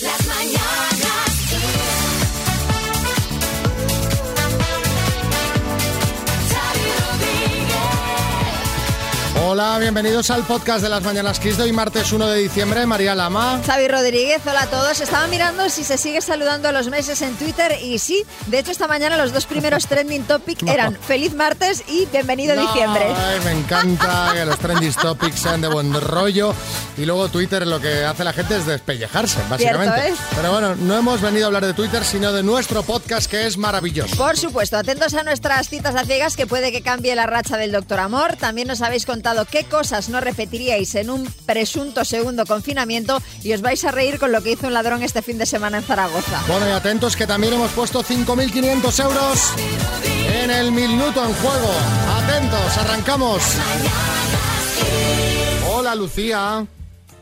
Las mañanas Hola, bienvenidos al podcast de las Mañanas Kiss de hoy, martes 1 de diciembre. María Lama. Xavi Rodríguez, hola a todos. Estaba mirando si se sigue saludando a los meses en Twitter y sí, de hecho esta mañana los dos primeros trending topic eran feliz martes y bienvenido No, diciembre. ay, me encanta que los trending topics sean de buen rollo. Y luego Twitter lo que hace la gente es despellejarse, básicamente. Cierto es. Pero bueno, no hemos venido a hablar de Twitter, sino de nuestro podcast que es maravilloso. Por supuesto, atentos a nuestras citas a ciegas que puede que cambie la racha del doctor Amor. También nos habéis contado qué cosas no repetiríais en un presunto segundo confinamiento y os vais a reír con lo que hizo un ladrón este fin de semana en Zaragoza. Bueno, y atentos que también hemos puesto 5.500 euros en el minuto en juego. Atentos, arrancamos. Hola, Lucía.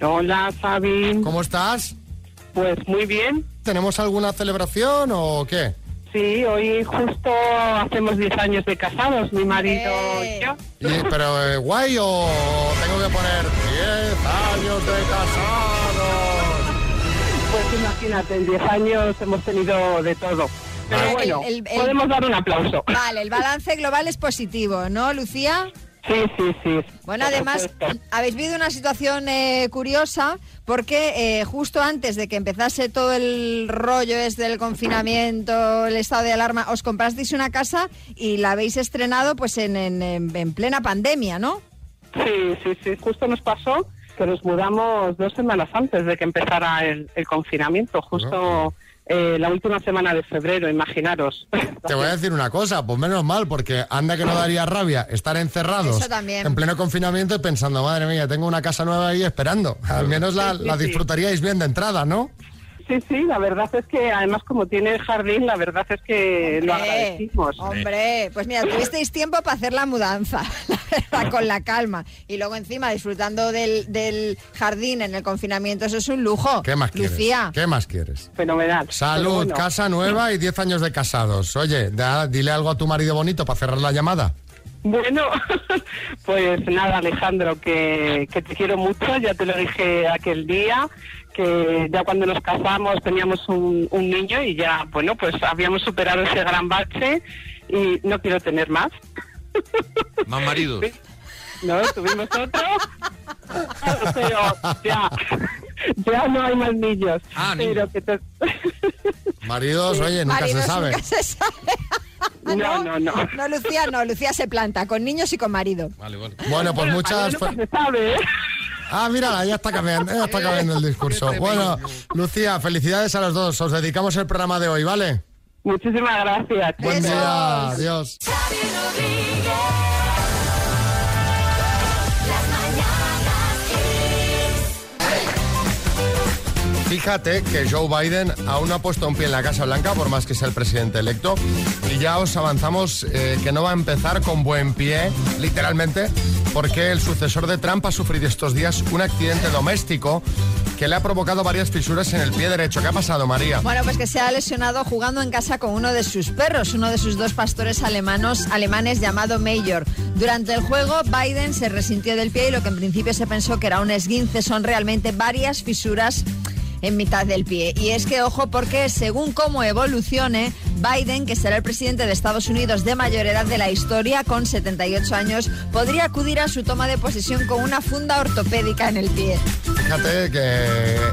Hola, Fabi. ¿Cómo estás? Pues muy bien. ¿Tenemos alguna celebración o qué? Sí, hoy justo hacemos 10 años de casados, mi marido ¡Eh! y yo. Y- ¿Pero eh, guay o tengo que poner 10 años de casados? Pues imagínate, en 10 años hemos tenido de todo. Pero Vale. bueno, El- el- el- podemos dar un aplauso. Vale, el balance global es positivo, ¿no, Lucía? Sí, sí, sí. Bueno, además, supuesto. habéis vivido una situación eh, curiosa porque eh, justo antes de que empezase todo el rollo es del confinamiento, el estado de alarma, os comprasteis una casa y la habéis estrenado pues en, en- en- en plena pandemia, ¿no? Sí, sí, sí. Justo nos pasó que nos mudamos dos semanas antes de que empezara el, el confinamiento, justo eh, la última semana de febrero, imaginaros. Te voy a decir una cosa, pues menos mal, porque anda que no daría rabia estar encerrados Eso también. en pleno confinamiento y pensando, madre mía, tengo una casa nueva ahí esperando. Al menos la, Sí, sí, la sí. disfrutaríais bien de entrada, ¿no? Sí, sí, la verdad es que además como tiene jardín, la verdad es que lo agradecimos. Hombre, pues mira, tuvisteis tiempo para hacer la mudanza, con la calma. Y luego encima disfrutando del, del jardín en el confinamiento, eso es un lujo. ¿Qué más quieres? Lucía. ¿Qué más quieres? Fenomenal. Salud, bueno, casa nueva y 10 años de casados. Oye, da- dile algo a tu marido bonito para cerrar la llamada. Bueno, pues nada, Alejandro, que, que te quiero mucho, ya te lo dije aquel día, que ya cuando nos casamos teníamos un, un niño y ya, bueno, pues habíamos superado ese gran bache y no quiero tener más. Más maridos. No, tuvimos otro, pero ya, ya no hay más niños. Ah, pero niños. que te... Maridos, oye, nunca Maridos se sabe. nunca se sabe. Ah, No, no, no. No, Lucía, no, Lucía se planta, con niños y con marido. Vale, vale. Bueno, pues muchas... Nunca se sabe, ¿eh? Ah, mira, ya está cambiando, ya está cambiando el discurso. Bueno, Lucía, felicidades a los dos. Os dedicamos el programa de hoy, ¿vale? Muchísimas gracias. Buen Besos. día, adiós. Fíjate que Joe Biden aún no ha puesto un pie en la Casa Blanca, por más que sea el presidente electo, y ya os avanzamos eh, que no va a empezar con buen pie, literalmente, porque el sucesor de Trump ha sufrido estos días un accidente doméstico que le ha provocado varias fisuras en el pie derecho. ¿Qué ha pasado, María? Bueno, pues que se ha lesionado jugando en casa con uno de sus perros, uno de sus dos pastores alemanos, alemanes llamado Mayor. Durante el juego, Biden se resintió del pie y lo que en principio se pensó que era un esguince son realmente varias fisuras en mitad del pie. Y es que, ojo, porque según cómo evolucione, Biden, que será el presidente de Estados Unidos de mayor edad de la historia, con 78 años, podría acudir a su toma de posesión con una funda ortopédica en el pie. Fíjate que,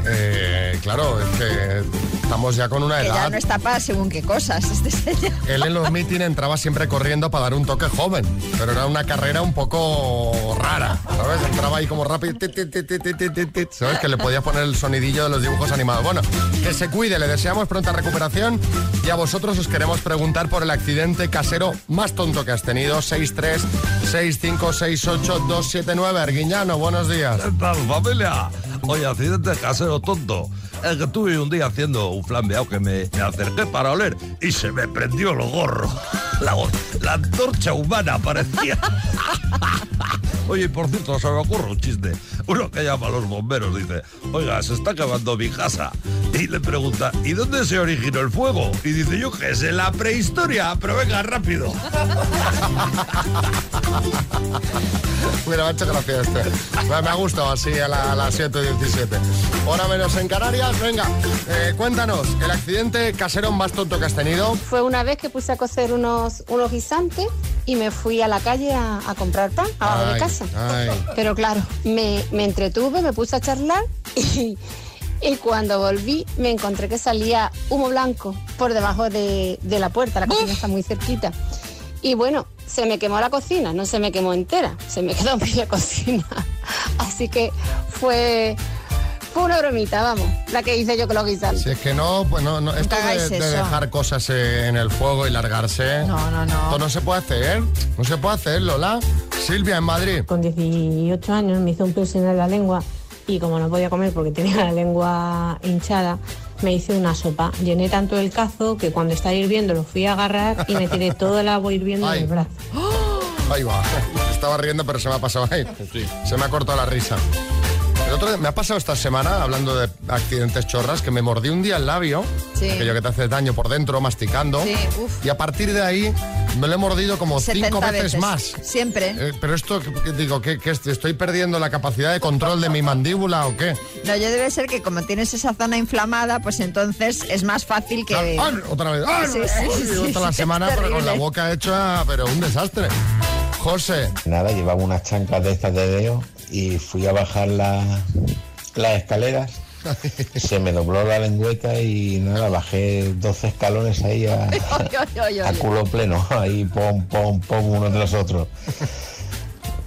eh, claro, es que estamos ya con una Que ya edad. no está para según qué cosas este señor. Él en los mítines entraba siempre corriendo para dar un toque joven, pero era una carrera un poco rara, ¿sabes? Entraba ahí como rápido, tit, ¿sabes? Que le podía poner el sonidillo de los dibujos animados. Bueno, que se cuide, le deseamos pronta recuperación y a vosotros os queremos preguntar por el accidente casero más tonto que has tenido. 63 65 68 279 Arguiñano, buenos días. ¿Qué tal, familia? Oye, accidente casero tonto. Es que estuve un día haciendo un flambeado que me, me acerqué para oler y se me prendió el gorro. La, la antorcha humana parecía. Oye, por cierto, se me ocurre un chiste. Uno que llama a los bomberos dice, oiga, se está acabando mi casa. Y le pregunta, ¿y dónde se originó el fuego? Y dice, yo qué sé, en la prehistoria, pero venga, rápido. Mira, me ha hecho gracia este. Me, ha gustado así a, la- las 7.17. Hora menos en Canarias. Venga, eh, cuéntanos, el accidente casero más tonto que has tenido. Fue una vez que puse a cocer unos, unos guisantes y me fui a la calle a, a comprar pan abajo Ay, de casa. ay. Pero claro, me, me entretuve, me puse a charlar y, y cuando volví me encontré que salía humo blanco por debajo de, de la puerta. La cocina está muy cerquita. Y bueno, se me quemó la cocina, no se me quemó entera, se me quedó media cocina. Así que fue, fue una bromita, vamos, la que hice yo con los guisantes. Si es que no, pues no, no esto de, de dejar cosas eh, en el fuego y largarse. No, no, no. Esto no se puede hacer. No se puede hacer, Lola. Silvia, en Madrid. Con 18 años me hizo un piercing en la lengua y como no podía comer porque tenía la lengua hinchada, me hice una sopa. Llené tanto el cazo que cuando estaba hirviendo lo fui a agarrar y me tiré todo el agua hirviendo Ay. en el brazo. Ahí va. Estaba riendo, pero se me ha pasado ahí. Se me ha cortado la risa. El otro día- me ha pasado esta semana, hablando de accidentes chorras, que me mordí un día el labio, Sí. aquello que te hace daño por dentro, masticando. Sí, uf. Y a partir de ahí me lo he mordido como 70 cinco veces, más. Siempre. Eh, pero esto, digo, que, estoy perdiendo la capacidad de control de mi mandíbula o qué? No, yo debe ser que como tienes esa zona inflamada, pues entonces es más fácil que... Ah, otra vez. Ah, Sí, sí, otra la semana, pero con la boca hecha, pero un desastre. José, Nada, llevaba unas chanclas de estas de dedo y fui a bajar la- las escaleras. Se me dobló la lengüeta y nada, bajé 12 escalones ahí a, a culo pleno, ahí pom, pom, pom, uno tras otro.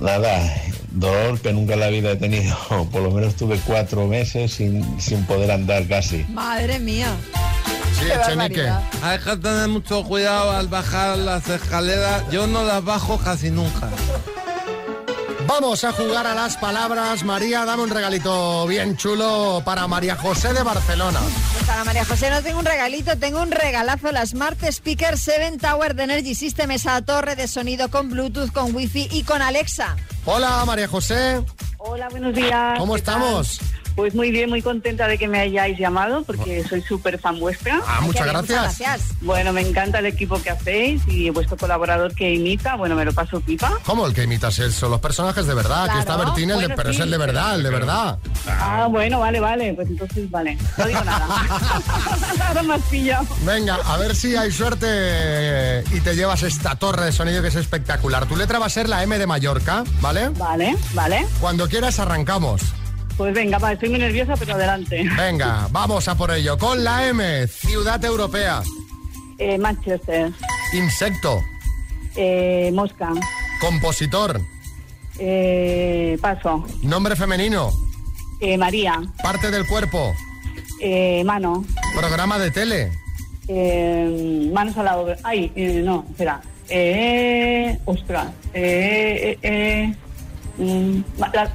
Nada, dolor que nunca en la vida he tenido. Por lo menos tuve cuatro meses sin, sin poder andar casi. Madre mía. Sí, barbaridad. Hay que tener mucho cuidado al bajar las escaleras. Yo no las bajo casi nunca. Vamos a jugar a las palabras. María, dame un regalito bien chulo para María José de Barcelona. Pues Para María José no tengo un regalito, tengo un regalazo, la Smart Speaker 7 Tower de Energy System, esa torre de sonido con Bluetooth, con Wi-Fi y con Alexa. Hola, María José. Hola, buenos días. ¿Cómo ¿Qué tal? Pues muy bien, muy contenta de que me hayáis llamado porque soy súper fan vuestra. Ah, muchas gracias. Muchas gracias. Bueno, me encanta el equipo que hacéis y vuestro colaborador que imita. Bueno, me lo paso pipa. ¿Cómo el que imitas? Son los personas de verdad. Aquí está Claro. Bertín, el de- Bueno, pero es el de verdad, el de verdad. Ah, bueno, vale, vale. Pues entonces, vale. No digo nada. Ahora me has pillado. Venga, a ver si hay suerte y te llevas esta torre de sonido que es espectacular. Tu letra va a ser la M de Mallorca, ¿vale? Vale, vale. Cuando quieras arrancamos. Pues venga, va, estoy muy nerviosa, pero adelante. Venga, vamos a por ello. Con la M, ciudad europea. Eh, Manchester, Insecto, eh, Mosca, compositor, eh, Paso, nombre femenino, eh, María, parte del cuerpo, eh, Mano, programa de tele, eh, Manos a la obra. Ay, eh, no, espera. Eh, ostras. Eh, eh, eh, mm, la-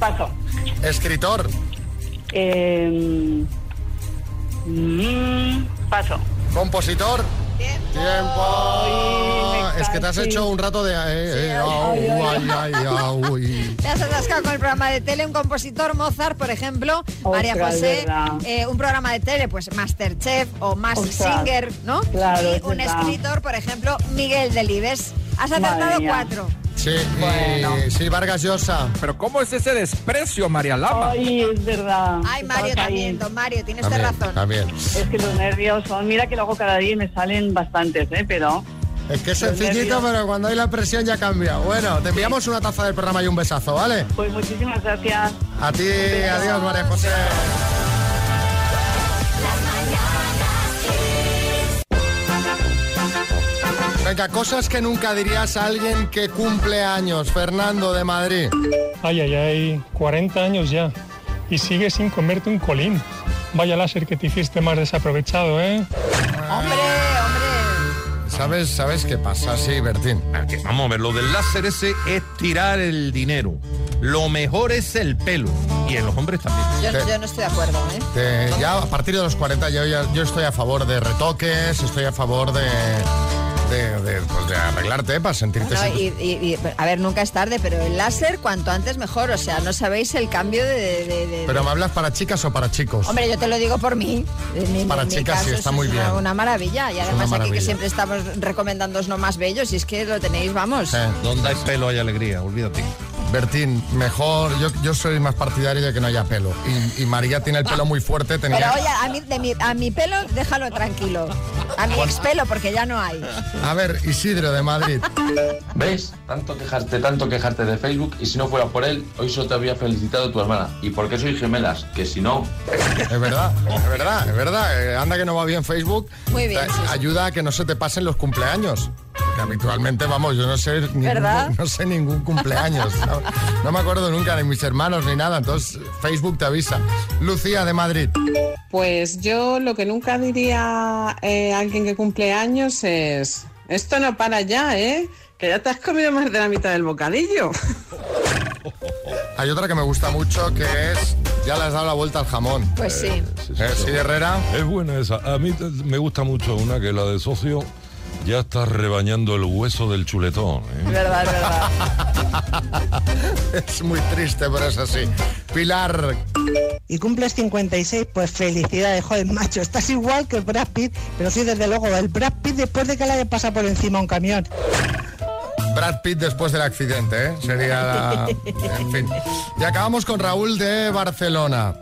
paso. escritor, Eh, mm, paso. compositor. Tiempo. Es que te has hecho un rato de... eh, eh, au, ay, Te has atascado con el programa de tele, un compositor, Mozart, por ejemplo, Ostras, María José, eh, un programa de tele, pues Masterchef o Mask Ostras. Singer, ¿no? Claro, y un escritor, por ejemplo, Miguel Delibes. Has acertado cuatro. Sí, sí, Vargas Llosa. Pero ¿cómo es ese desprecio, María Lama? Ay, es verdad. Ay, Mario también, don Mario, tienes También, razón. también. Es que los nervios son. Mira que luego cada día me salen bastantes, ¿eh? Pero. Es que es sencillito, pero cuando hay la presión ya cambia. Bueno, te enviamos una taza del programa y un besazo, ¿vale? Pues muchísimas gracias. A ti, adiós, María José. Venga, cosas que nunca dirías a alguien que cumple años. Fernando de Madrid. Ay, ay, ay, 40 años ya. Y sigues sin comerte un colín. Vaya láser que te hiciste más desaprovechado, ¿eh? Hombre, hombre. ¿Sabes, ¿Sabes qué pasa? Sí, Bertín. Vamos a ver, lo del láser ese es tirar el dinero. Lo mejor es el pelo. Y en los hombres también. Yo, Te- yo no estoy de acuerdo, ¿eh? Te- ya a partir de los 40 yo, ya- yo estoy a favor de retoques, estoy a favor de, de, de, pues, de arreglarte para sentirte... No, siempre- y, y- y, a ver, nunca es tarde, pero el láser cuanto antes mejor. O sea, no sabéis el cambio de... de- de- Pero me hablas para chicas o para chicos. Hombre, yo te lo digo por mí. Mi- Para mi chicas sí, está muy es bien. Una, maravilla. Y además aquí que siempre estamos recomendándoos lo más bellos y es que lo tenéis, vamos. Eh, Donde hay pelo hay alegría, olvídate. Bertín, mejor, yo, yo soy más partidario de que no haya pelo. Y, y María tiene el pelo muy fuerte, tenía... Pero oye, a mí, de mi, a mi pelo déjalo tranquilo. A mi expelo porque ya no hay. A ver, Isidro de Madrid. ¿Ves? Tanto quejarte, tanto quejarte de Facebook y si no fuera por él, hoy solo te había felicitado tu hermana. ¿Y por qué sois gemelas? Que si no... Es verdad, es verdad, es verdad. Eh, anda que no va bien Facebook. Muy bien, Te- sí, sí. Ayuda a que no se te pasen los cumpleaños. Porque habitualmente, vamos, yo no sé ningún, no sé ningún cumpleaños. No, no me acuerdo nunca, ni mis hermanos, ni nada. Entonces, Facebook te avisa. Lucía de Madrid. Pues yo lo que nunca diría eh, a alguien que cumple años es, esto no para ya, ¿eh? Que ya te has comido más de la mitad del bocadillo. Hay otra que me gusta mucho que es. Ya le has dado la vuelta al jamón. Pues sí. Eh, sí, Herrera. Es buena esa. A mí me gusta mucho una que la de socio ya está rebañando el hueso del chuletón. ¿eh? Es verdad, es verdad. Es muy triste, pero es así. Pilar. Y cumples 56, pues felicidades, joder, macho. Estás igual que Brad Pitt, pero sí, desde luego, el Brad Pitt después de que le haya pasado por encima un camión. Brad Pitt después del accidente, ¿eh? Sería la... En fin. Y acabamos con Raúl de Barcelona.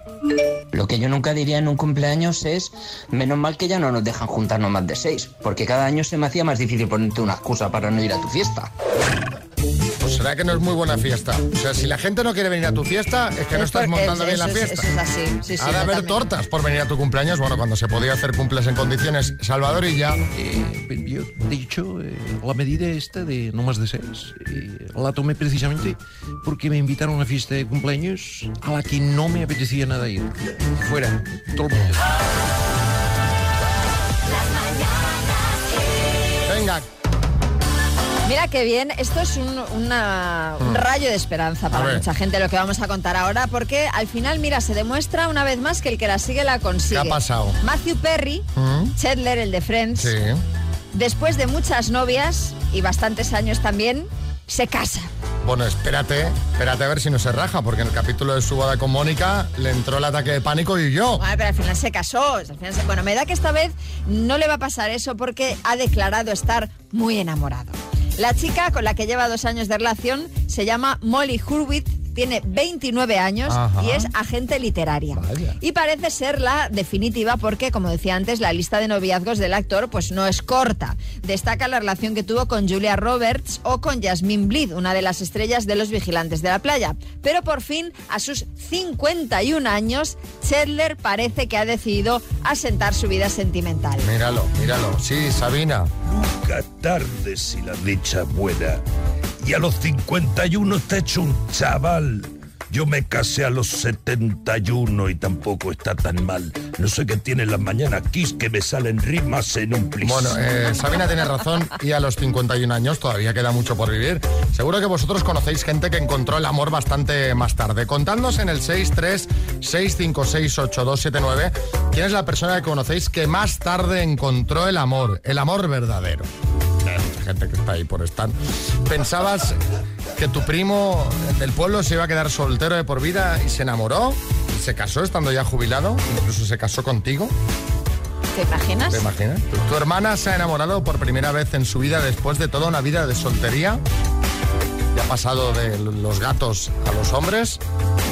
Lo que yo nunca diría en un cumpleaños es, menos mal que ya no nos dejan juntarnos más de seis, porque cada año se me hacía más difícil ponerte una excusa para no ir a tu fiesta. Pues será que no es muy buena fiesta. O sea, si la gente no quiere venir a tu fiesta, es que no Es estás montando bien la es- fiesta. Eso es así. Sí, sí, ha de haber tortas por venir a tu cumpleaños. Bueno, cuando se podía hacer cumples en condiciones. Salvador y ya. Eh, yo, de hecho, eh, la medida esta de no más de seis, eh, la tomé precisamente porque me invitaron a una fiesta de cumpleaños a la que no me apetecía nada ir. Fuera, todo el mundo. Mira qué bien, esto es un, una- un Hmm. rayo de esperanza para mucha gente lo que vamos a contar ahora, porque al final, mira, se demuestra una vez más que el que la sigue la consigue. ¿Qué ha pasado? Matthew Perry, ¿Mm? Chandler, el de Friends, Sí. después de muchas novias y bastantes años también, se casa. Bueno, espérate, espérate a ver si no se raja, porque en el capítulo de su boda con Mónica le entró el ataque de pánico y yo. Bueno, pero al final se casó. al final se- Bueno, me da que esta vez no le va a pasar eso porque ha declarado estar muy enamorado. La chica con la que lleva dos años de relación se llama Molly Hurwitz, tiene 29 años Ajá. y es agente literaria. Vaya. Y parece ser la definitiva porque, como decía antes, la lista de noviazgos del actor pues no es corta. Destaca la relación que tuvo con Julia Roberts o con Jasmine Bleed, una de las estrellas de Los Vigilantes de la Playa. Pero por fin, a sus 51 años, Chandler parece que ha decidido asentar su vida sentimental. Míralo, míralo. Sí, Sabina. Nunca tarde si la dicha buena. Y a los 51 te he hecho un chaval. Yo me casé a los 71 y tampoco está tan mal. No sé qué tiene en las mañanas Kiss que me salen rimas en un plis. Bueno, eh, Sabina tiene razón y a los 51 años todavía queda mucho por vivir. Seguro que vosotros conocéis gente que encontró el amor bastante más tarde. Contadnos en el 636568279 quién es la persona que conocéis que más tarde encontró el amor, el amor verdadero. Gente que está ahí por estar. ¿Pensabas que tu primo del pueblo se iba a quedar soltero de por vida y se enamoró? ¿Y se casó estando ya jubilado? ¿Incluso se casó contigo? ¿Te imaginas? ¿Te imaginas? Tu, hermana se ha enamorado por primera vez en su vida después de toda una vida de soltería. Ya ha pasado de los gatos a los hombres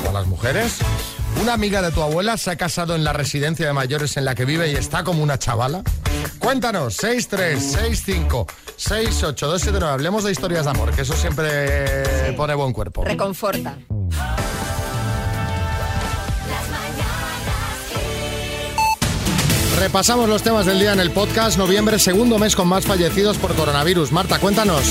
o a las mujeres. Una amiga de tu abuela se ha casado en la residencia de mayores en la que vive y está como una chavala. Cuéntanos, 6365 68279. Hablemos de historias de amor, que eso siempre pone buen cuerpo. Reconforta. Repasamos los temas del día en el podcast. Noviembre, segundo mes con más fallecidos por coronavirus. Marta, cuéntanos.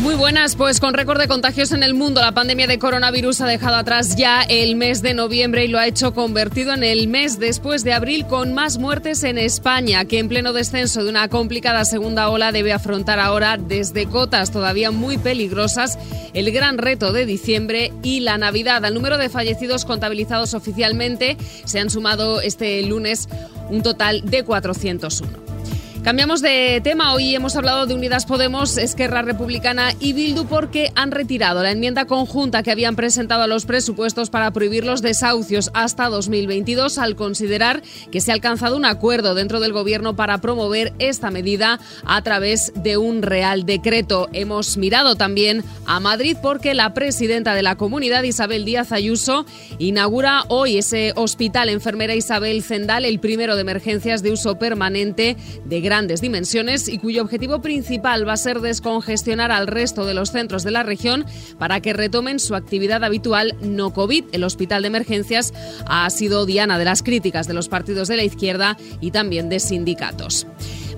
Muy buenas, pues con récord de contagios en el mundo, la pandemia de coronavirus ha dejado atrás ya el mes de noviembre y lo ha hecho convertido en el mes después de abril con más muertes en España, que en pleno descenso de una complicada segunda ola debe afrontar ahora desde cotas todavía muy peligrosas el gran reto de diciembre y la Navidad. Al número de fallecidos contabilizados oficialmente se han sumado este lunes un total de 401. Cambiamos de tema. Hoy hemos hablado de Unidas Podemos, Esquerra Republicana y Bildu porque han retirado la enmienda conjunta que habían presentado a los presupuestos para prohibir los desahucios hasta 2022 al considerar que se ha alcanzado un acuerdo dentro del gobierno para promover esta medida a través de un real decreto. Hemos mirado también a Madrid porque la presidenta de la comunidad, Isabel Díaz Ayuso, inaugura hoy ese hospital enfermera Isabel Zendal, el primero de emergencias de uso permanente de grandes dimensiones y cuyo objetivo principal va a ser descongestionar al resto de los centros de la región para que retomen su actividad habitual no COVID. El hospital de emergencias ha sido diana de las críticas de los partidos de la izquierda y también de sindicatos.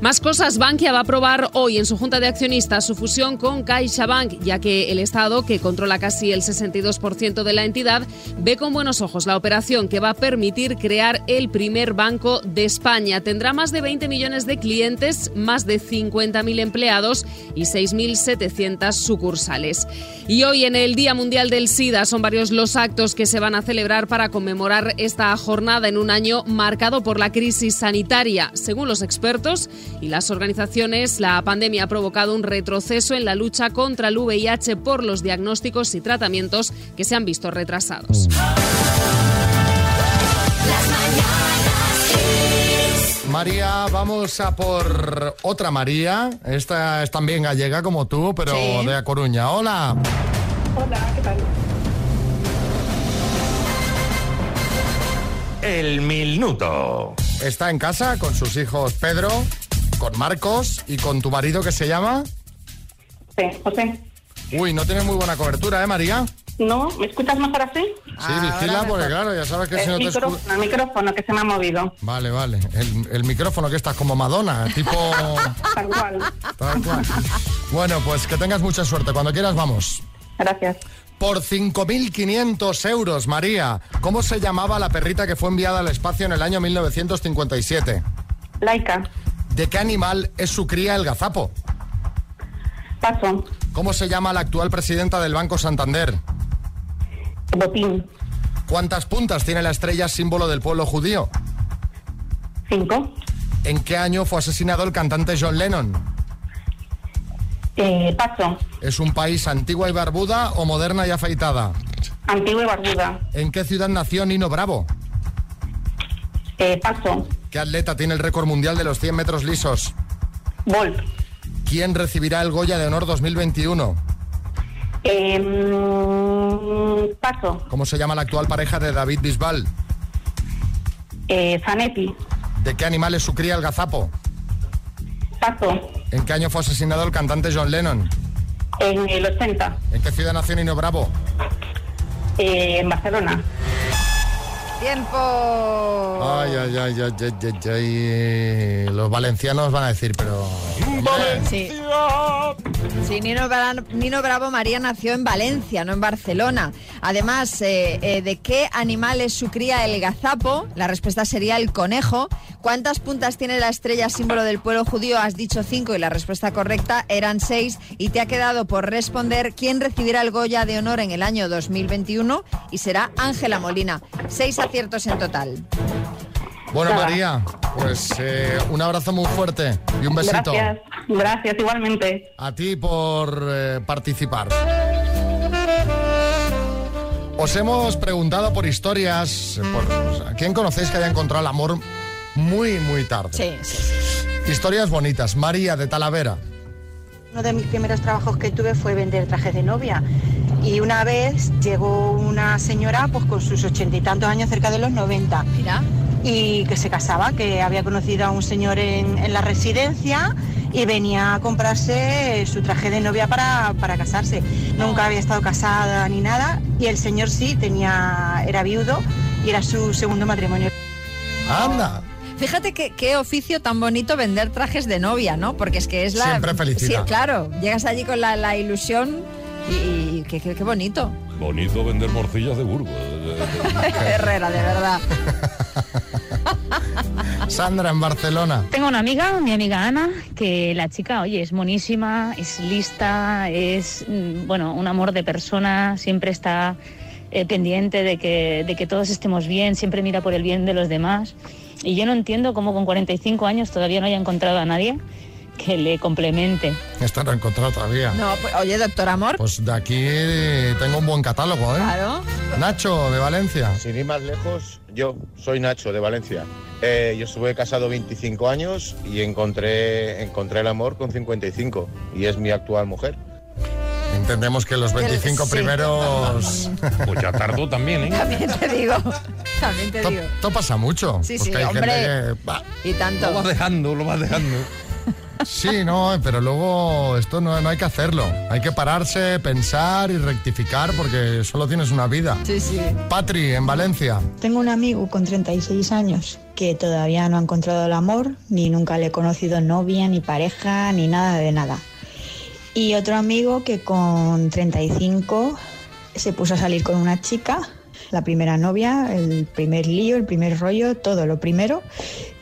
Más cosas, Bankia va a aprobar hoy en su Junta de Accionistas su fusión con CaixaBank, ya que el Estado, que controla casi el 62% de la entidad, ve con buenos ojos la operación que va a permitir crear el primer banco de España. Tendrá más de 20 millones de clientes, más de 50.000 empleados y 6.700 sucursales. Y hoy en el Día Mundial del SIDA son varios los actos que se van a celebrar para conmemorar esta jornada en un año marcado por la crisis sanitaria. Según los expertos, y las organizaciones, la pandemia ha provocado un retroceso en la lucha contra el VIH por los diagnósticos y tratamientos que se han visto retrasados. María, vamos a por otra María. Esta es también gallega como tú, pero Sí. de A Coruña. Hola. Hola, ¿qué tal? El minuto. Está en casa con sus hijos Pedro, con Marcos y con tu marido que se llama. Sí, José. Uy, no tienes muy buena cobertura, ¿eh, María? No, ¿me escuchas mejor así? Sí, vigila, porque claro, ya sabes que si no te escuchas. micrófono, el micrófono que se me ha movido. Vale, vale. El, el micrófono que estás como Madonna, tipo. Tal cual. Tal cual. Bueno, pues que tengas mucha suerte. Cuando quieras, vamos. Gracias. Por 5.500 euros, María. ¿Cómo se llamaba la perrita que fue enviada al espacio en el año 1957? Laika. ¿De qué animal es su cría el gazapo? Paso. ¿Cómo se llama la actual presidenta del Banco Santander? Botín. ¿Cuántas puntas tiene la estrella símbolo del pueblo judío? Cinco. ¿En qué año fue asesinado el cantante John Lennon? Eh, paso. ¿Es un país antigua y barbuda o moderna y afeitada? Antigua y barbuda. ¿En qué ciudad nació Nino Bravo? Eh, paso. ¿Qué atleta tiene el récord mundial de los 100 metros lisos? Bolt. ¿Quién recibirá el Goya de Honor 2021? Eh, mm, paso. ¿Cómo se llama la actual pareja de David Bisbal? Eh, Zanetti. ¿De qué animal es su cría el gazapo? Paso. ¿En qué año fue asesinado el cantante John Lennon? En el 80. ¿En qué ciudad nació Nino Bravo? Eh, en Barcelona. Tiempo. Ay, ay, ay, ay, ay, ay, ay. Los valencianos van a decir, pero... Sí. Sí, Nino, Bra- Nino Bravo María nació en Valencia, no en Barcelona. Además, eh, eh, ¿de qué animal es su cría el gazapo? La respuesta sería el conejo. ¿Cuántas puntas tiene la estrella símbolo del pueblo judío? Has dicho cinco y la respuesta correcta eran seis. Y te ha quedado por responder quién recibirá el Goya de Honor en el año 2021 y será Ángela Molina. Seis aciertos en total. Bueno, Nada. María, pues eh, un abrazo muy fuerte y un besito. Gracias. Gracias, igualmente. A ti por eh, participar. Os hemos preguntado por historias, por, ¿quién conocéis que haya encontrado el amor muy, muy tarde? Sí, sí, sí. Historias bonitas. María de Talavera. Uno de mis primeros trabajos que tuve fue vender trajes de novia. Y una vez llegó una señora pues con sus ochenta y tantos años, cerca de los 90. Mira. Y que se casaba, que había conocido a un señor en, en la residencia y venía a comprarse su traje de novia para, para casarse. Nunca había estado casada ni nada. Y el señor sí tenía, era viudo y era su segundo matrimonio. Anda. Fíjate que, qué oficio tan bonito vender trajes de novia, ¿no? Porque es que es la... Siempre felicidad. Sí, claro, llegas allí con la, la ilusión y, y qué, qué- qué bonito. Bonito vender morcillas de Burgos. Herrera, de verdad. Sandra en Barcelona. Tengo una amiga, mi amiga Ana, que la chica, oye, es monísima, es lista, es, mm, bueno, un amor de persona, siempre está eh, pendiente de que, de que todos estemos bien, siempre mira por el bien de los demás. Y yo no entiendo cómo con 45 años todavía no haya encontrado a nadie que le complemente. Esto no he encontrado todavía. No, pues, oye, doctor Amor. Pues de aquí tengo un buen catálogo, ¿eh? Claro. Nacho, de Valencia. Sin ir más lejos, yo soy Nacho de Valencia. Eh, yo estuve casado 25 años y encontré, encontré el amor con 55 y es mi actual mujer. Entendemos que los 25 Sí. primeros... Pues ya tardó también, ¿eh? También te digo. También te digo. esto pasa mucho. Sí, sí, hombre. que... Y tanto. Lo vas dejando, lo vas dejando. Sí, no, pero luego esto no, no hay que hacerlo. Hay que pararse, pensar y rectificar porque solo tienes una vida. Sí, sí. Patri, en Valencia. Tengo un amigo con 36 años que todavía no ha encontrado el amor, ni nunca le he conocido novia, ni pareja, ni nada de nada. Y otro amigo que con 35 se puso a salir con una chica, la primera novia, el primer lío, el primer rollo, todo lo primero.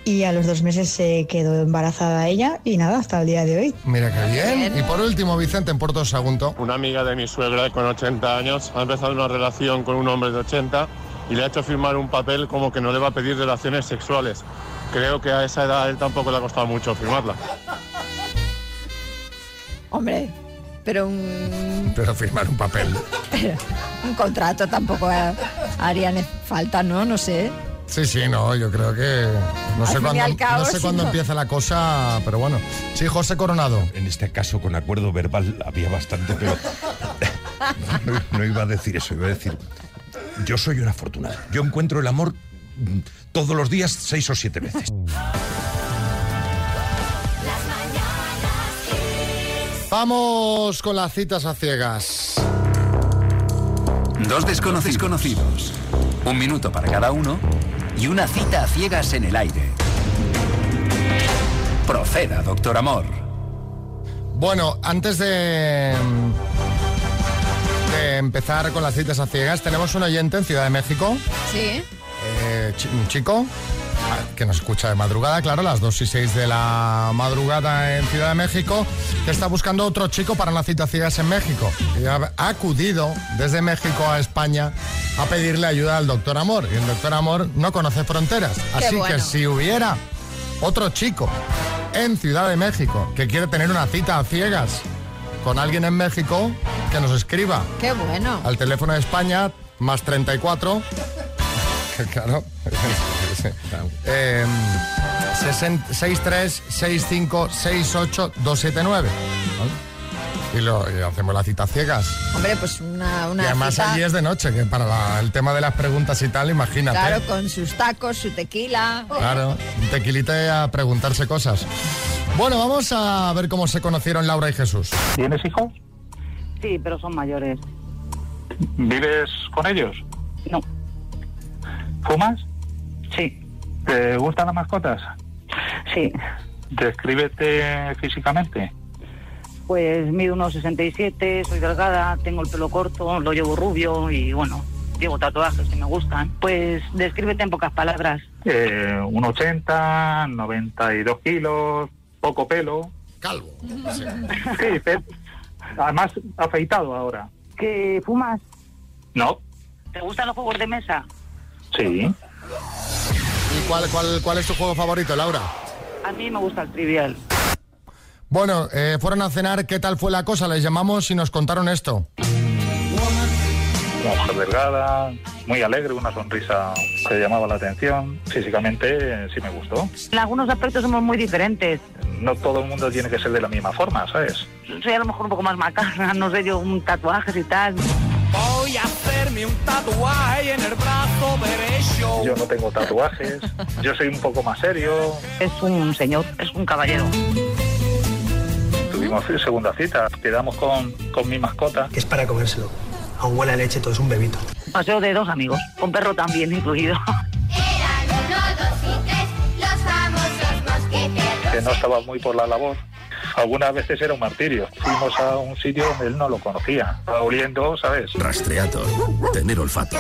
Y a los dos meses se quedó embarazada ella y nada, hasta el día de hoy. Mira qué bien. Y por último, Vicente, en Puerto Sagunto. Una amiga de mi suegra con 80 años ha empezado una relación con un hombre de 80 y le ha hecho firmar un papel como que no le va a pedir relaciones sexuales. Creo que a esa edad a él tampoco le ha costado mucho firmarla. Hombre, pero un, Pero firmar un papel. un contrato tampoco haría ne- falta, ¿no? No sé. Sí, sí, no, yo creo que no Al sé cuándo, cabo, no sé sí, cuándo no. empieza la cosa, pero bueno. Sí, José Coronado. En este caso, con acuerdo verbal había bastante, pero no, no iba a decir eso, iba a decir, yo soy un afortunado. Yo encuentro el amor mm, todos los días seis o siete veces. Vamos con las citas a ciegas. Dos desconocidos conocidos. Un minuto para cada uno y una cita a ciegas en el aire. Proceda, doctor Amor. Bueno, antes de, de empezar con las citas a ciegas, tenemos un oyente en Ciudad de México, Sí. eh, un chico que nos escucha de madrugada, claro, las 2 y 6 de la madrugada en Ciudad de México, que está buscando otro chico para una cita a ciegas en México. Y ha, ha acudido desde México a España a pedirle ayuda al doctor Amor. Y el doctor Amor no conoce fronteras. Qué Así bueno. que si hubiera otro chico en Ciudad de México que quiere tener una cita a ciegas con alguien en México, que nos escriba Qué bueno. al teléfono de España, más 34. que claro. Eh, 63 65 68 279. ¿vale? Y, lo, y hacemos la cita a ciegas. Hombre, pues una, una y además cita, allí es de noche, que para la- el tema de las preguntas y tal, imagínate. claro, con sus tacos, su tequila. Claro, un tequilita a preguntarse cosas. Bueno, vamos a ver cómo se conocieron Laura y Jesús. ¿Tienes hijos? Sí, pero son mayores. ¿Vives con ellos? No. ¿Fumas? ¿Te gustan las mascotas? Sí. Descríbete físicamente. Pues mido unos 67, soy delgada, tengo el pelo corto, lo llevo rubio y bueno, llevo tatuajes que me gustan. Pues descríbete en pocas palabras. Eh, un 80, 92 kilos, poco pelo. Calvo. Sí, además afeitado ahora. ¿Que fumas? No, ¿Te gustan los juegos de mesa? sí. ¿Y cuál, cuál, cuál es tu juego favorito, Laura? A mí me gusta el trivial. Bueno, eh, fueron a cenar, ¿qué tal fue la cosa? Les llamamos y nos contaron esto. Una mujer delgada, muy alegre, una sonrisa que llamaba la atención. Físicamente sí me gustó. En algunos aspectos somos muy diferentes. No todo el mundo tiene que ser de la misma forma, ¿sabes? Soy a lo mejor un poco más macarra, no sé yo, un tatuajes y tal. Voy a hacerme un tatuaje en el brazo derecho. Yo no tengo tatuajes, yo soy un poco más serio. Es un señor, es un caballero. Tuvimos segunda cita, quedamos con, con mi mascota. Es para comérselo. Aún huele a leche, todo es un bebito. Paseo de dos amigos, con perro también incluido. Los famosos mosqueteros. que no estaba muy por la labor. Algunas veces era un martirio. Fuimos a un sitio donde él no lo conocía. Estaba oliendo, ¿sabes? Rastreator. Tener olfato.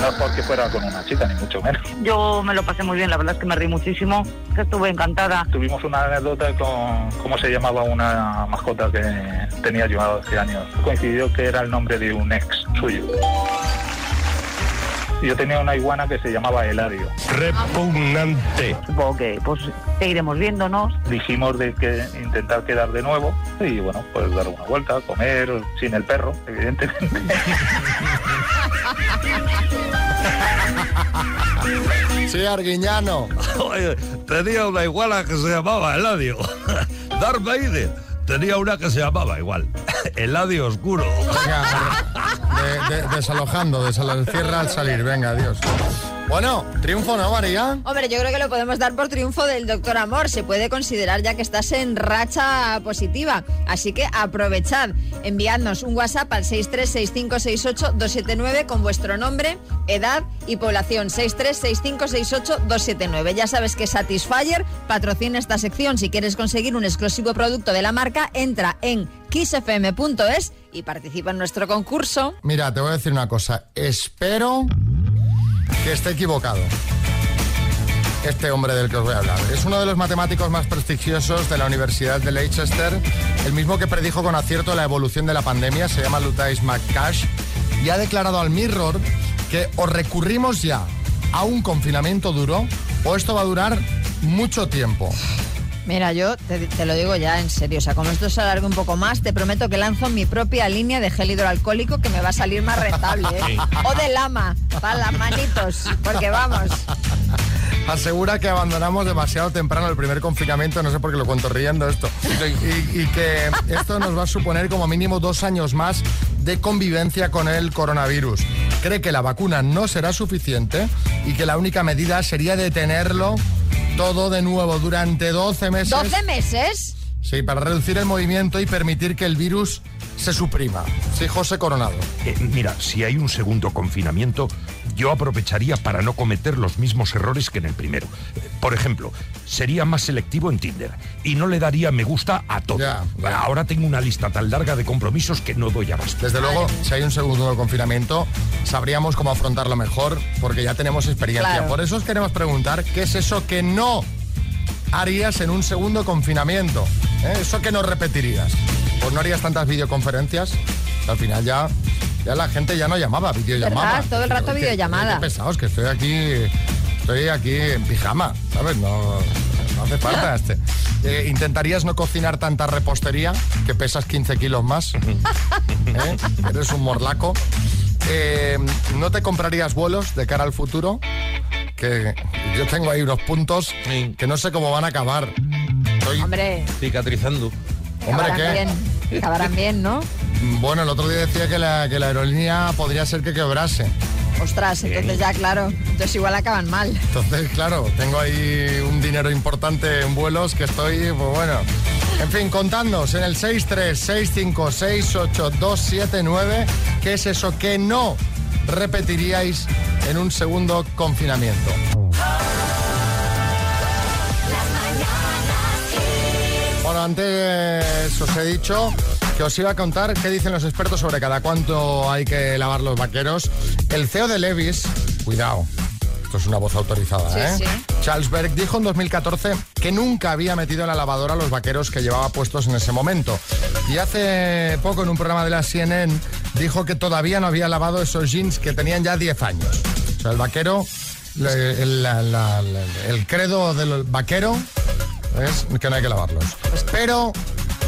No es porque fuera con una chica, ni mucho menos. Yo me lo pasé muy bien, la verdad es que me reí muchísimo, estuve encantada. Tuvimos una anécdota con cómo se llamaba una mascota que tenía yo hace años. Coincidió que era el nombre de un ex suyo. Yo tenía una iguana que se llamaba Eladio. Repugnante. Supongo que pues seguiremos viéndonos. Dijimos de que intentar quedar de nuevo y bueno, pues dar una vuelta, comer sin el perro, evidentemente. Sí, Arguiñano. Oye, tenía una iguana que se llamaba Eladio. Darth Vader tenía una que se llamaba igual. Eladio Oscuro. De- de- desalojando, desalo- cierra al salir, venga, adiós. Bueno, triunfo, ¿no, María? Hombre, yo creo que lo podemos dar por triunfo del doctor Amor. Se puede considerar ya que estás en racha positiva. Así que aprovechad. Enviadnos un WhatsApp al 636568279 con vuestro nombre, edad y población. 636568279. Ya sabes que Satisfyer patrocina esta sección. Si quieres conseguir un exclusivo producto de la marca, entra en kissfm.es y participa en nuestro concurso. Mira, te voy a decir una cosa. Espero que esté equivocado. Este hombre del que os voy a hablar. Es uno de los matemáticos más prestigiosos de la Universidad de Leicester, el mismo que predijo con acierto la evolución de la pandemia, se llama Lutais McCash, y ha declarado al Mirror que o recurrimos ya a un confinamiento duro o esto va a durar mucho tiempo. Mira, yo te, te lo digo ya en serio, o sea, como esto se alargue un poco más, te prometo que lanzo mi propia línea de gel hidroalcohólico que me va a salir más rentable, ¿eh? Sí. O de lama, para las manitos, porque vamos. Asegura que abandonamos demasiado temprano el primer confinamiento, no sé por qué lo cuento riendo esto, y, y que esto nos va a suponer como mínimo dos años más de convivencia con el coronavirus. Cree que la vacuna no será suficiente y que la única medida sería detenerlo todo de nuevo durante 12 meses. ¿12 meses? Sí, para reducir el movimiento y permitir que el virus se suprima. Sí, José Coronado. Eh, mira, si hay un segundo confinamiento, yo aprovecharía para no cometer los mismos errores que en el primero. Eh, Por ejemplo, sería más selectivo en Tinder y no le daría me gusta a todo. Ahora tengo una lista tan larga de compromisos que no doy abasto. Desde luego, si hay un segundo confinamiento, sabríamos cómo afrontarlo mejor porque ya tenemos experiencia. Claro. Por eso os queremos preguntar qué es eso que no harías en un segundo confinamiento. ¿Eh? Eso que no repetirías. Pues no harías tantas videoconferencias. que Al final ya, ya la gente ya no llamaba, videollamaba. ¿Verdad? Todo el rato videollamada. Qué pesados, que estoy aquí, estoy aquí en pijama, ¿sabes? No, no hace falta este. Eh, ¿Intentarías no cocinar tanta repostería, que pesas 15 kilos más? ¿Eh? Eres un morlaco. Eh, ¿No te comprarías vuelos de cara al futuro? Que yo tengo ahí unos puntos que no sé cómo van a acabar. Estoy Hombre, Cicatrizando. Hombre, ¿qué? bien, acabarán bien, ¿no? Bueno, el otro día decía que la, que la aerolínea podría ser que quebrase. Ostras, entonces ya, claro, entonces igual acaban mal. Entonces, claro, tengo ahí un dinero importante en vuelos que estoy, pues bueno. En fin, contadnos en el 636568279 qué es eso que no repetiríais en un segundo confinamiento. Antes os he dicho que os iba a contar qué dicen los expertos sobre cada cuánto hay que lavar los vaqueros. El CEO de Levis, cuidado, esto es una voz autorizada, Sí, ¿eh? sí. Charles Berg dijo en 2014 que nunca había metido en la lavadora los vaqueros que llevaba puestos en ese momento. Y hace poco en un programa de la CNN dijo que todavía no había lavado esos jeans que tenían ya 10 años. O sea, el vaquero, el credo del vaquero es que no hay que lavarlos. Pero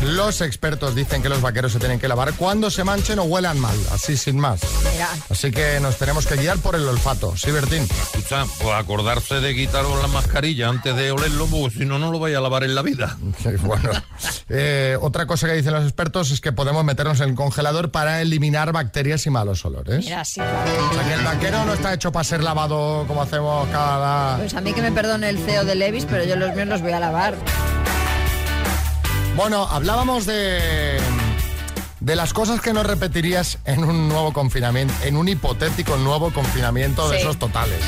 los expertos dicen que los vaqueros se tienen que lavar cuando se manchen o huelan mal, así sin más. Mira, Así que nos tenemos que guiar por el olfato. ¿Sí, Bertín? Escucha, pues acordarse de quitaros la mascarilla antes de olerlo, porque si no, no lo vaya a lavar en la vida. Bueno, eh, otra cosa que dicen los expertos es que podemos meternos en el congelador para eliminar bacterias y malos olores. mira, sí. O sea que el vaquero no está hecho para ser lavado como hacemos cada... Pues a mí que me perdone el CEO de Levis, pero yo los míos los voy a lavar. Bueno, hablábamos de, de las cosas que no repetirías en un nuevo confinamiento, en un hipotético nuevo confinamiento de esos totales.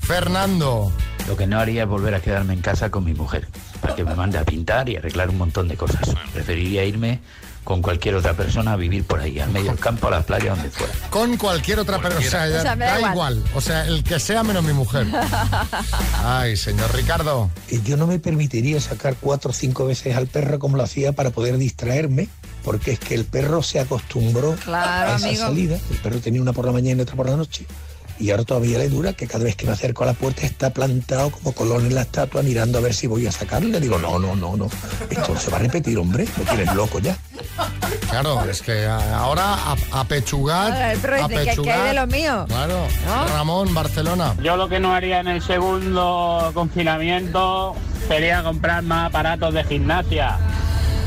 Fernando. Lo que no haría es volver a quedarme en casa con mi mujer, para que me mande a pintar y arreglar un montón de cosas. Preferiría irme con cualquier otra persona a vivir por ahí, al medio del campo, a la playa, donde fuera. Con cualquier otra persona. O sea, ya O sea, me da da igual. igual. O sea, el que sea menos mi mujer. Ay, señor Ricardo. Yo no me permitiría sacar cuatro o cinco veces al perro como lo hacía para poder distraerme, porque es que el perro se acostumbró Claro, a esa amigo. salida. El perro tenía una por la mañana y otra por la noche. Y ahora todavía le dura que cada vez que me acerco a la puerta está plantado como colón en la estatua mirando a ver si voy a sacarle. Le digo, no, no, no, no. Esto no se va a repetir, hombre. No tienes loco ya. Claro, es que a- ahora a, a pechugar. Dice, ¿qué- qué hay de lo mío? Claro. Ramón, Barcelona. Yo lo que no haría en el segundo confinamiento sería comprar más aparatos de gimnasia.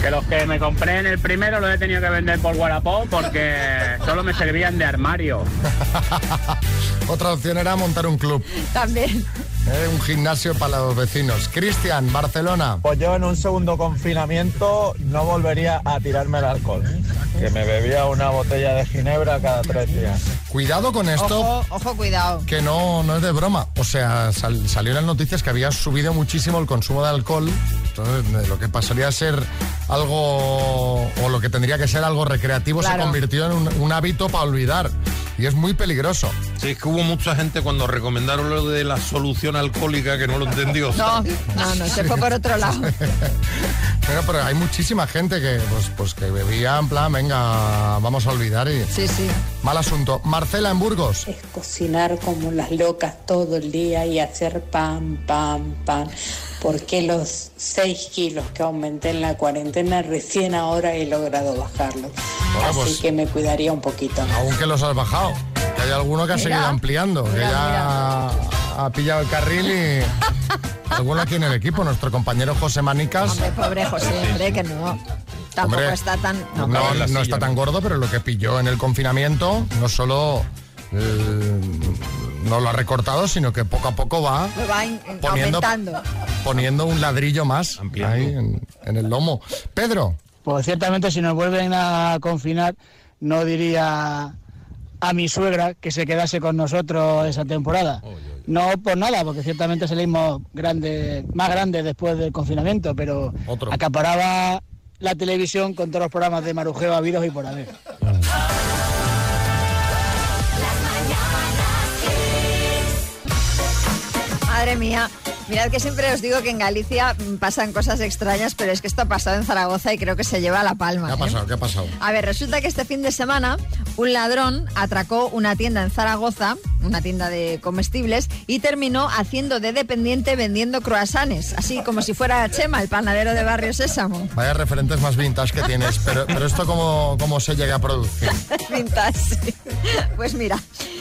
Que los que me compré en el primero los he tenido que vender por Wallapop porque solo me servían de armario. Otra opción era montar un club, También. ¿eh? un gimnasio para los vecinos. Cristian, Barcelona. Pues yo en un segundo confinamiento no volvería a tirarme el alcohol. Que me bebía una botella de ginebra cada tres días. Cuidado con esto. Ojo, ojo, cuidado. Que no, no es de broma. O sea, sal- salió en las noticias que había subido muchísimo el consumo de alcohol. Entonces, de lo que pasaría a ser algo, o lo que tendría que ser algo recreativo, Claro. se convirtió en un, un hábito para olvidar. Y es muy peligroso. Sí, es que hubo mucha gente cuando recomendaron lo de la solución alcohólica que no lo entendió. No, no, no, se fue por otro lado. Pero, pero hay muchísima gente que, pues, pues que bebía en plan, venga, vamos a olvidar y... Sí, sí. Mal asunto. Marcela en Burgos. cocinar como las locas todo el día y hacer pan, pan, pan. Porque los 6 kilos que aumenté en la cuarentena recién ahora he logrado bajarlos. Bueno, Así pues- que me cuidaría un poquito. Aún que los has bajado. Que hay alguno que ha seguido ampliando, que Mira, ya ha pillado el carril y... Alguno aquí en el equipo, nuestro compañero José Manicas. Hombre, pobre José, hombre, que no. Tampoco Hombre, está tan... No, No, no está tan gordo, pero lo que pilló en el confinamiento no solo eh, no lo ha recortado, sino que poco a poco va in- Poniendo- aumentando. poniendo un ladrillo más ahí en, en el lomo. Pedro. Pues ciertamente si nos vuelven a confinar, no diría a mi suegra que se quedase con nosotros esa temporada. No por nada, porque ciertamente salimos grande, más grandes después del confinamiento, pero acaparaba la televisión con todos los programas de marujeo habidos y por haber. Madre mía. Mirad que siempre os digo que en Galicia mm, pasan cosas extrañas, pero es que esto ha pasado en Zaragoza y creo que se lleva la palma. ¿Qué ha ¿eh? pasado? ¿Qué ha pasado? A ver, resulta que este fin de semana un ladrón atracó una tienda en Zaragoza, una tienda de comestibles, y terminó haciendo de dependiente vendiendo croissants, así como si fuera Chema, el panadero de Barrio Sésamo. Vaya referentes más vintage que tienes, pero, pero esto cómo, cómo se llega a producir. Vintage. sí. Pues mira,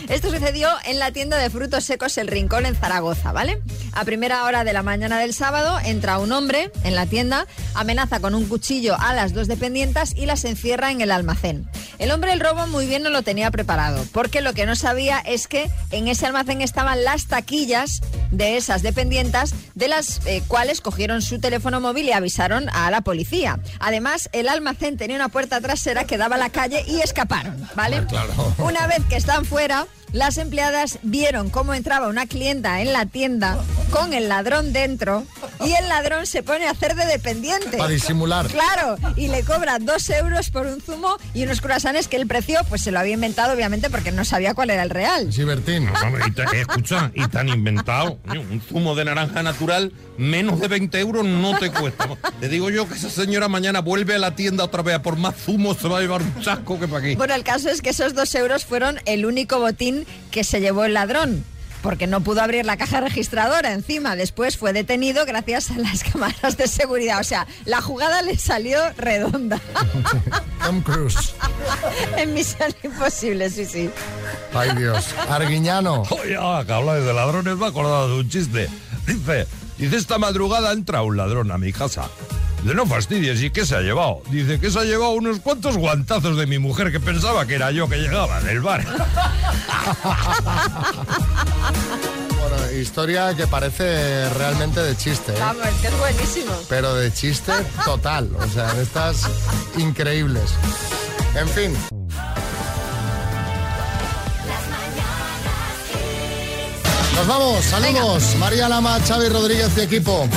esto sucedió en la tienda de frutos secos El Rincón en Zaragoza, ¿vale? A primera hora de la mañana del sábado entra un hombre en la tienda, amenaza con un cuchillo a las dos dependientas y las encierra en el almacén. El hombre el robo muy bien no lo tenía preparado, porque lo que no sabía es que en ese almacén estaban las taquillas de esas dependientas, de las eh, cuales cogieron su teléfono móvil y avisaron a la policía. Además, el almacén tenía una puerta trasera que daba a la calle y escaparon, ¿vale? Una vez que están fuera, las empleadas vieron cómo entraba una clienta en la tienda con el ladrón dentro y el ladrón se pone a hacer de dependiente. Para disimular. Claro, y le cobra dos euros por un zumo y unos croissants que el precio pues se lo había inventado obviamente porque no sabía cuál era el real. Sí, Bertín. Y te- escucha, y tan inventado. Un zumo de naranja natural, menos de 20 euros no te cuesta. Te digo yo que esa señora mañana vuelve a la tienda otra vez a por más zumo, se va a llevar un chasco que para aquí. Bueno, el caso es que esos dos euros fueron el único botín que se llevó el ladrón. Porque no pudo abrir la caja registradora encima. Después fue detenido gracias a las cámaras de seguridad. O sea, la jugada le salió redonda. Tom Cruise. en Misión Imposible, sí, sí. Ay, Dios. Arguiñano. Oye, ahora que habláis de ladrones, me acordado de un chiste. Dice, dice, esta madrugada entra un ladrón a mi casa. Dice, no fastidies, ¿y qué se ha llevado? Dice que se ha llevado unos cuantos guantazos de mi mujer que pensaba que era yo que llegaba del bar. Bueno, historia que parece realmente de chiste, ¿eh? Vamos, que es buenísimo. pero de chiste total. O sea, de estas increíbles. En fin. Nos vamos, saludos. María Lama, Xavi Rodríguez y equipo.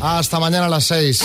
Hasta mañana a las 6.